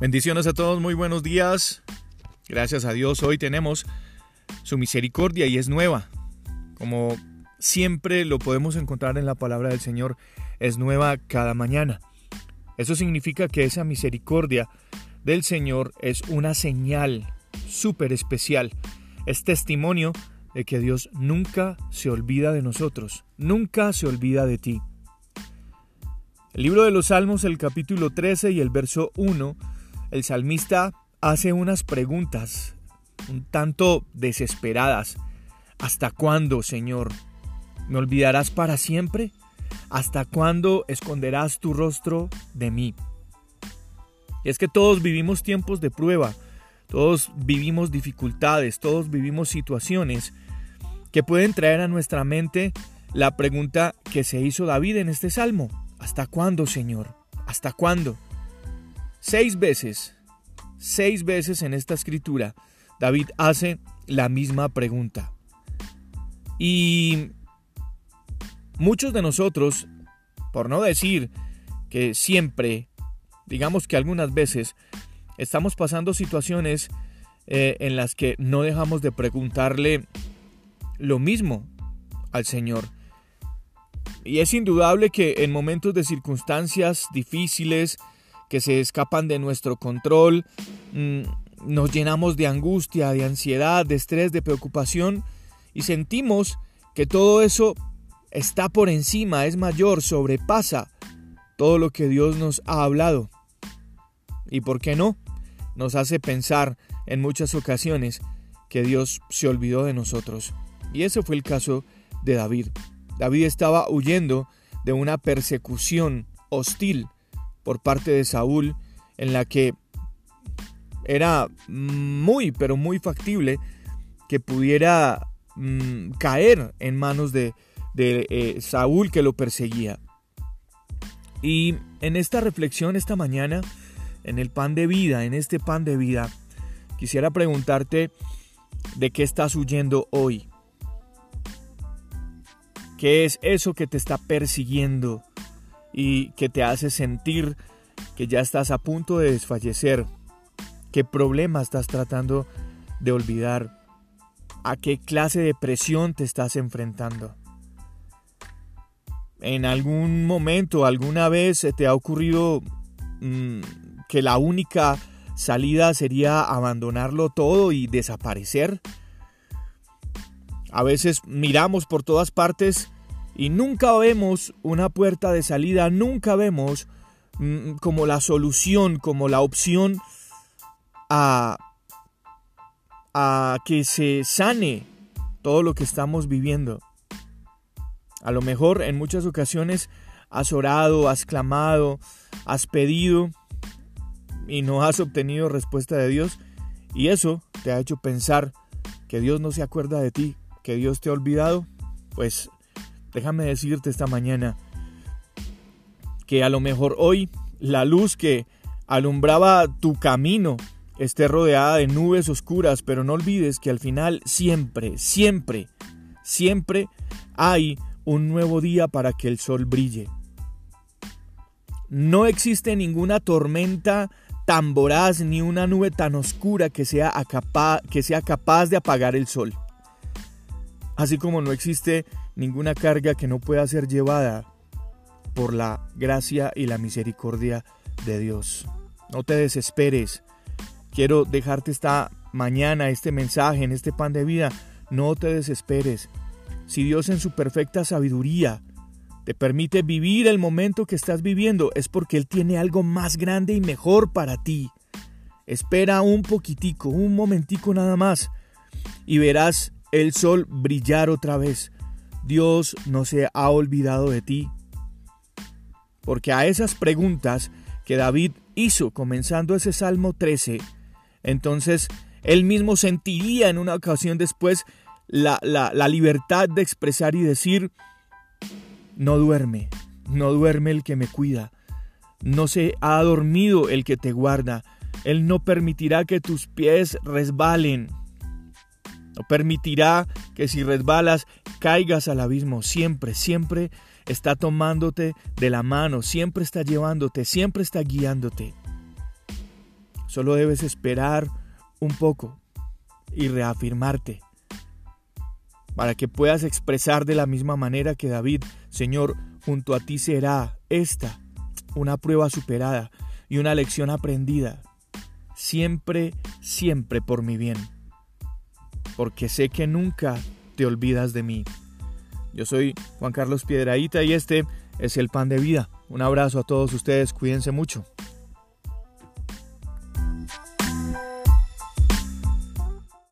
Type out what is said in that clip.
Bendiciones a todos, muy buenos días. Gracias a Dios, hoy tenemos su misericordia y es nueva. Como siempre lo podemos encontrar en la palabra del Señor, es nueva cada mañana. Eso significa que esa misericordia del Señor es una señal súper especial. Es testimonio de que Dios nunca se olvida de nosotros, nunca se olvida de ti. El libro de los Salmos, el capítulo 13 y el verso 1, el salmista hace unas preguntas un tanto desesperadas. ¿Hasta cuándo, Señor? ¿Me olvidarás para siempre? ¿Hasta cuándo esconderás tu rostro de mí? Y es que todos vivimos tiempos de prueba, todos vivimos dificultades, todos vivimos situaciones que pueden traer a nuestra mente la pregunta que se hizo David en este salmo. ¿Hasta cuándo, Señor? ¿Hasta cuándo? Seis veces, seis veces en esta escritura, David hace la misma pregunta. Y muchos de nosotros, por no decir que siempre, digamos que algunas veces, estamos pasando situaciones eh, en las que no dejamos de preguntarle lo mismo al Señor. Y es indudable que en momentos de circunstancias difíciles, que se escapan de nuestro control, mm, nos llenamos de angustia, de ansiedad, de estrés, de preocupación y sentimos que todo eso está por encima, es mayor, sobrepasa todo lo que Dios nos ha hablado. ¿Y por qué no? Nos hace pensar en muchas ocasiones que Dios se olvidó de nosotros. Y ese fue el caso de David. David estaba huyendo de una persecución hostil por parte de Saúl en la que era muy, pero muy factible que pudiera mm, caer en manos de, eh, Saúl que lo perseguía. Y en esta reflexión esta mañana, en el pan de vida, en este pan de vida, quisiera preguntarte de qué estás huyendo hoy. ¿Qué es eso que te está persiguiendo? Y que te hace sentir que ya estás a punto de desfallecer, qué problema estás tratando de olvidar, a qué clase de presión te estás enfrentando. En algún momento, alguna vez te ha ocurrido mm, que la única salida sería abandonarlo todo y desaparecer. A veces miramos por todas partes y nunca vemos una puerta de salida, nunca vemos mm, como la solución, como la opción a, a que se sane todo lo que estamos viviendo. A lo mejor en muchas ocasiones has orado, has clamado, has pedido y no has obtenido respuesta de Dios y eso te ha hecho pensar que Dios no se acuerda de ti, que Dios te ha olvidado. Pues déjame decirte esta mañana que a lo mejor hoy la luz que alumbraba tu camino esté rodeada de nubes oscuras, pero no olvides que al final siempre, siempre, siempre hay un nuevo día para que el sol brille. No existe ninguna tormenta tan voraz ni una nube tan oscura que sea, que sea capaz de apagar el sol. Así como no existe ninguna carga que no pueda ser llevada por la gracia y la misericordia de Dios. No te desesperes. Quiero dejarte esta mañana este mensaje en este pan de vida. No te desesperes. Si Dios en su perfecta sabiduría te permite vivir el momento que estás viviendo, es porque Él tiene algo más grande y mejor para ti. Espera un poquitico, un momentico nada más, y verás el sol brillar otra vez. Dios no se ha olvidado de ti. Porque a esas preguntas que David hizo comenzando ese Salmo 13, entonces él mismo sentiría en una ocasión después la, la, libertad de expresar y decir, no duerme, no duerme el que me cuida, no se ha dormido el que te guarda, Él no permitirá que tus pies resbalen, no permitirá que si resbalas caigas al abismo. Siempre, siempre está tomándote de la mano, siempre está llevándote, siempre está guiándote. Solo debes esperar un poco y reafirmarte para que puedas expresar de la misma manera que David, Señor, junto a ti será esta una prueba superada y una lección aprendida, siempre, siempre por mi bien, porque sé que nunca te olvidas de mí. Yo soy Juan Carlos Piedraíta y este es el pan de vida. Un abrazo a todos ustedes, cuídense mucho.